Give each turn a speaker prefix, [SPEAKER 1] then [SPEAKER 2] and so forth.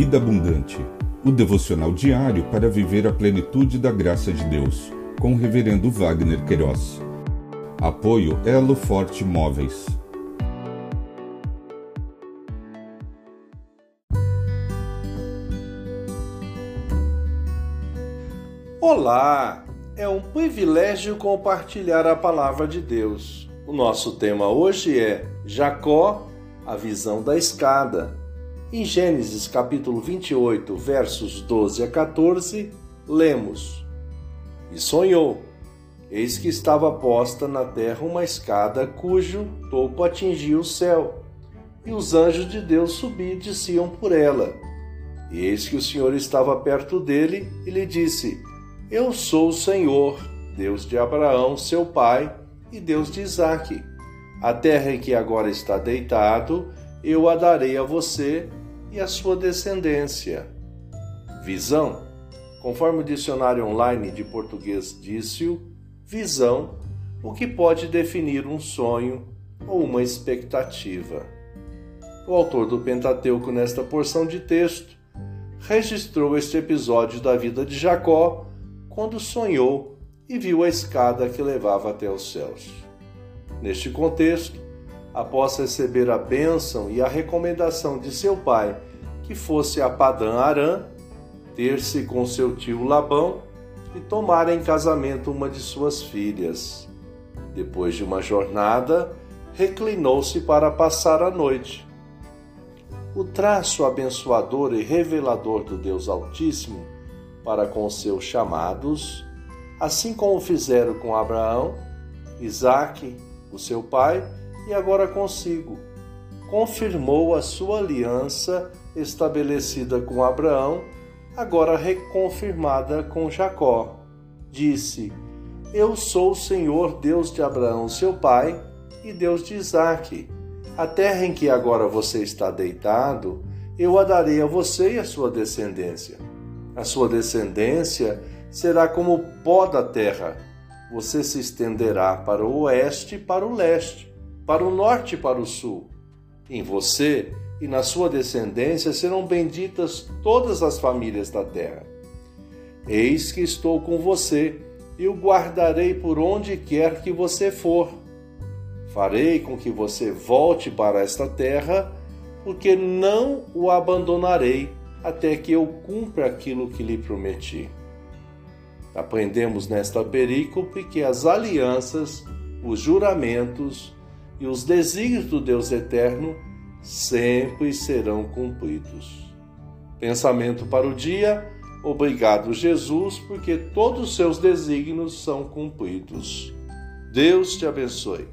[SPEAKER 1] Vida Abundante, o devocional diário para viver a plenitude da graça de Deus, com o Reverendo Wagner Queiroz. Apoio Elo Forte Móveis.
[SPEAKER 2] Olá! É um privilégio compartilhar a palavra de Deus. O nosso tema hoje é Jacó, a visão da escada. Em Gênesis capítulo 28, versos 12 a 14, lemos: E sonhou, eis que estava posta na terra uma escada cujo topo atingia o céu, e os anjos de Deus subiam e desciam por ela. E eis que o Senhor estava perto dele e lhe disse: Eu sou o Senhor, Deus de Abraão, seu pai, e Deus de Isaque. A terra em que agora está deitado, eu a darei a você e a sua descendência. Visão, conforme o dicionário online de português disse, visão, o que pode definir um sonho ou uma expectativa. O autor do Pentateuco, nesta porção de texto, registrou este episódio da vida de Jacó quando sonhou e viu a escada que levava até os céus. Neste contexto, após receber a bênção e a recomendação de seu pai que fosse a Padã Arã, ter-se com seu tio Labão e tomar em casamento uma de suas filhas. Depois de uma jornada, reclinou-se para passar a noite. O traço abençoador e revelador do Deus Altíssimo para com seus chamados, assim como fizeram com Abraão, Isaque, o seu pai, e agora consigo. Confirmou a sua aliança estabelecida com Abraão, agora reconfirmada com Jacó. Disse: Eu sou o Senhor Deus de Abraão, seu pai, e Deus de Isaque. A terra em que agora você está deitado, eu a darei a você e a sua descendência. A sua descendência será como o pó da terra. Você se estenderá para o oeste e para o leste, para o norte e para o sul. Em você e na sua descendência serão benditas todas as famílias da terra. Eis que estou com você e o guardarei por onde quer que você for. Farei com que você volte para esta terra, porque não o abandonarei até que eu cumpra aquilo que lhe prometi. Aprendemos nesta perícope que as alianças, os juramentos e os desígnios do Deus eterno sempre serão cumpridos. Pensamento para o dia. Obrigado, Jesus, porque todos os seus desígnios são cumpridos. Deus te abençoe.